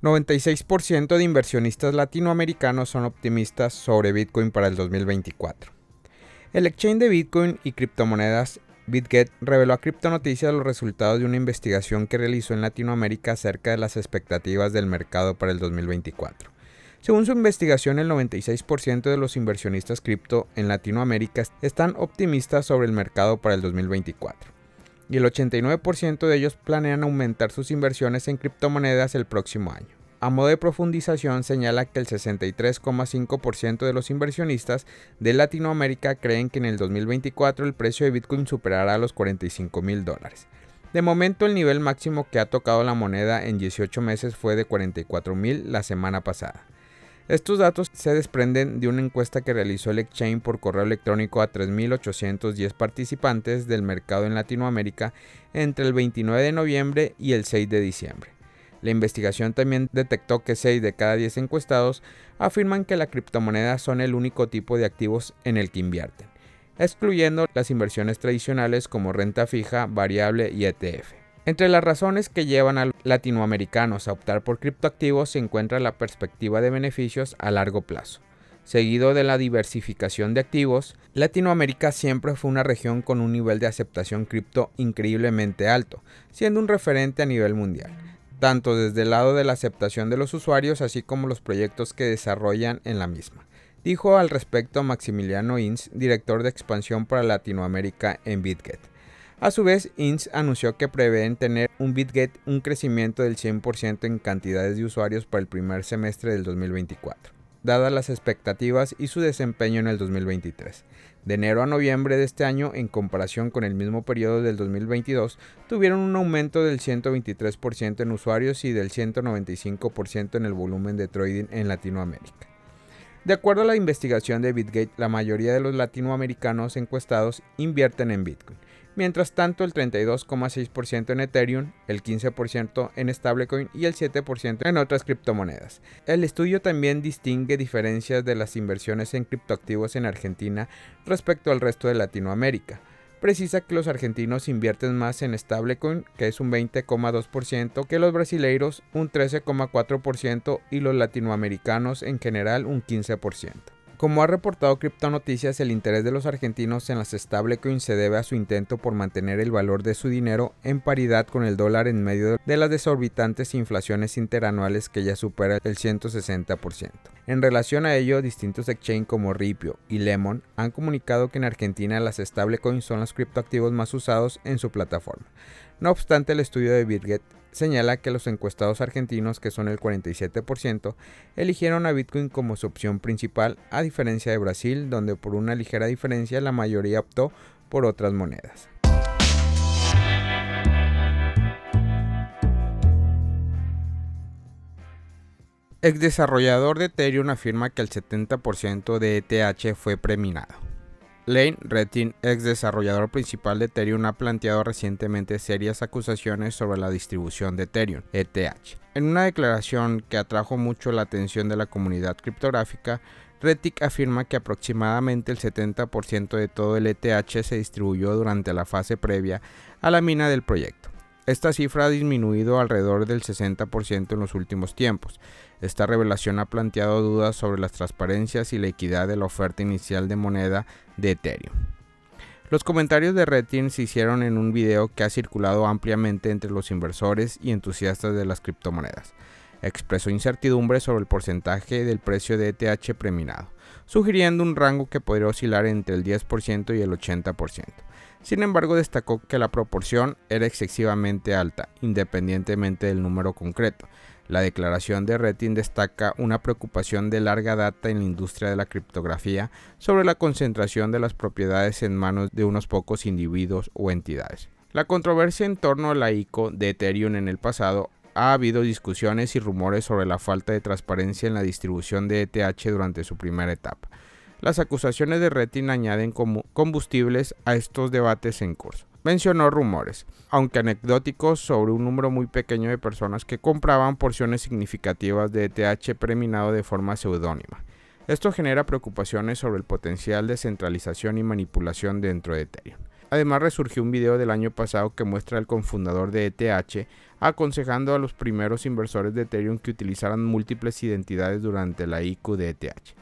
96% de inversionistas latinoamericanos son optimistas sobre Bitcoin para el 2024. El exchange de Bitcoin y criptomonedas BitGet reveló a Noticias los resultados de una investigación que realizó en Latinoamérica acerca de las expectativas del mercado para el 2024. Según su investigación, el 96% de los inversionistas cripto en Latinoamérica están optimistas sobre el mercado para el 2024 y el 89% de ellos planean aumentar sus inversiones en criptomonedas el próximo año. A modo de profundización, señala que el 63,5% de los inversionistas de Latinoamérica creen que en el 2024 el precio de Bitcoin superará los 45 mil dólares. De momento, el nivel máximo que ha tocado la moneda en 18 meses fue de 44 mil la semana pasada. Estos datos se desprenden de una encuesta que realizó el Exchange por correo electrónico a 3.810 participantes del mercado en Latinoamérica entre el 29 de noviembre y el 6 de diciembre. La investigación también detectó que 6 de cada 10 encuestados afirman que las criptomonedas son el único tipo de activos en el que invierten, excluyendo las inversiones tradicionales como renta fija, variable y ETF. Entre las razones que llevan a latinoamericanos a optar por criptoactivos se encuentra la perspectiva de beneficios a largo plazo. Seguido de la diversificación de activos, Latinoamérica siempre fue una región con un nivel de aceptación cripto increíblemente alto, siendo un referente a nivel mundial, tanto desde el lado de la aceptación de los usuarios así como los proyectos que desarrollan en la misma. Dijo al respecto Maximiliano Inz, director de expansión para Latinoamérica en BitGet. A su vez, INS anunció que prevén tener un BitGet un crecimiento del 100% en cantidades de usuarios para el primer semestre del 2024, dadas las expectativas y su desempeño en el 2023. De enero a noviembre de este año, en comparación con el mismo periodo del 2022, tuvieron un aumento del 123% en usuarios y del 195% en el volumen de trading en Latinoamérica. De acuerdo a la investigación de BitGate, la mayoría de los latinoamericanos encuestados invierten en Bitcoin mientras tanto el 32,6% en Ethereum, el 15% en stablecoin y el 7% en otras criptomonedas. El estudio también distingue diferencias de las inversiones en criptoactivos en Argentina respecto al resto de Latinoamérica. Precisa que los argentinos invierten más en stablecoin, que es un 20,2%, que los brasileiros un 13,4% y los latinoamericanos en general un 15%. Como ha reportado Noticias, el interés de los argentinos en las stablecoins se debe a su intento por mantener el valor de su dinero en paridad con el dólar en medio de las desorbitantes inflaciones interanuales que ya supera el 160%. En relación a ello, distintos exchanges como Ripio y Lemon han comunicado que en Argentina las stablecoins son los criptoactivos más usados en su plataforma. No obstante, el estudio de Bitget señala que los encuestados argentinos, que son el 47%, eligieron a Bitcoin como su opción principal, a diferencia de Brasil, donde por una ligera diferencia la mayoría optó por otras monedas. Ex desarrollador de Ethereum afirma que el 70% de ETH fue preminado. Lane Retin, ex desarrollador principal de Ethereum, ha planteado recientemente serias acusaciones sobre la distribución de Ethereum, ETH. En una declaración que atrajo mucho la atención de la comunidad criptográfica, Retic afirma que aproximadamente el 70% de todo el ETH se distribuyó durante la fase previa a la mina del proyecto. Esta cifra ha disminuido alrededor del 60% en los últimos tiempos. Esta revelación ha planteado dudas sobre las transparencias y la equidad de la oferta inicial de moneda de Ethereum. Los comentarios de Retin se hicieron en un video que ha circulado ampliamente entre los inversores y entusiastas de las criptomonedas. Expresó incertidumbre sobre el porcentaje del precio de ETH preminado, sugiriendo un rango que podría oscilar entre el 10% y el 80%. Sin embargo, destacó que la proporción era excesivamente alta, independientemente del número concreto. La declaración de Retin destaca una preocupación de larga data en la industria de la criptografía sobre la concentración de las propiedades en manos de unos pocos individuos o entidades. La controversia en torno a la ICO de Ethereum en el pasado ha habido discusiones y rumores sobre la falta de transparencia en la distribución de ETH durante su primera etapa. Las acusaciones de Retin añaden combustibles a estos debates en curso. Mencionó rumores, aunque anecdóticos, sobre un número muy pequeño de personas que compraban porciones significativas de ETH preminado de forma seudónima. Esto genera preocupaciones sobre el potencial de centralización y manipulación dentro de Ethereum. Además resurgió un video del año pasado que muestra al cofundador de ETH aconsejando a los primeros inversores de Ethereum que utilizaran múltiples identidades durante la IQ de ETH.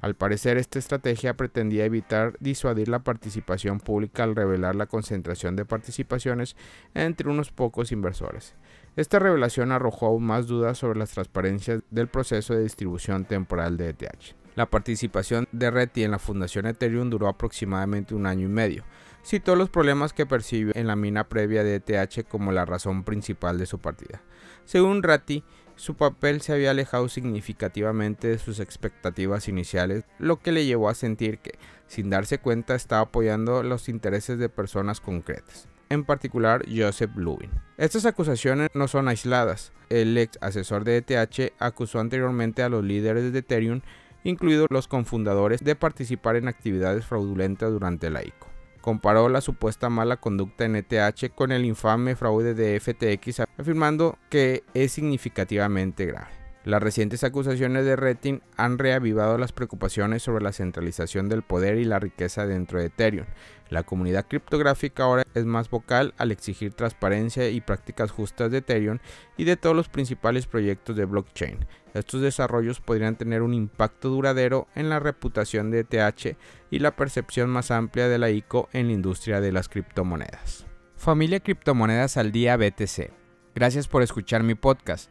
Al parecer, esta estrategia pretendía evitar disuadir la participación pública al revelar la concentración de participaciones entre unos pocos inversores. Esta revelación arrojó aún más dudas sobre las transparencias del proceso de distribución temporal de ETH. La participación de Reti en la fundación Ethereum duró aproximadamente un año y medio. Citó los problemas que percibió en la mina previa de ETH como la razón principal de su partida. Según Ratti, su papel se había alejado significativamente de sus expectativas iniciales, lo que le llevó a sentir que, sin darse cuenta, estaba apoyando los intereses de personas concretas, en particular Joseph Lubin. Estas acusaciones no son aisladas. El ex asesor de ETH acusó anteriormente a los líderes de Ethereum incluidos los confundadores, de participar en actividades fraudulentas durante la ICO. Comparó la supuesta mala conducta en ETH con el infame fraude de FTX, afirmando que es significativamente grave. Las recientes acusaciones de Retin han reavivado las preocupaciones sobre la centralización del poder y la riqueza dentro de Ethereum. La comunidad criptográfica ahora es más vocal al exigir transparencia y prácticas justas de Ethereum y de todos los principales proyectos de blockchain. Estos desarrollos podrían tener un impacto duradero en la reputación de ETH y la percepción más amplia de la ICO en la industria de las criptomonedas. Familia Criptomonedas al Día BTC. Gracias por escuchar mi podcast.